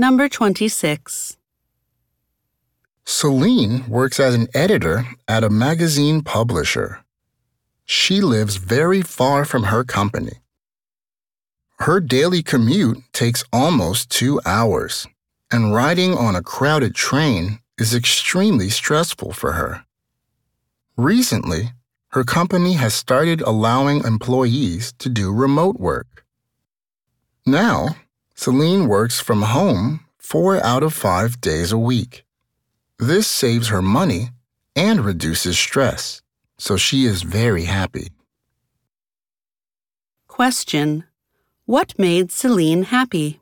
Number 26. Celine works as an editor at a magazine publisher. She lives very far from her company. Her daily commute takes almost two hours, and riding on a crowded train is extremely stressful for her. Recently, her company has started allowing employees to do remote work. Now, Celine works from home four out of five days a week. This saves her money and reduces stress, so she is very happy. Question. What made Celine happy?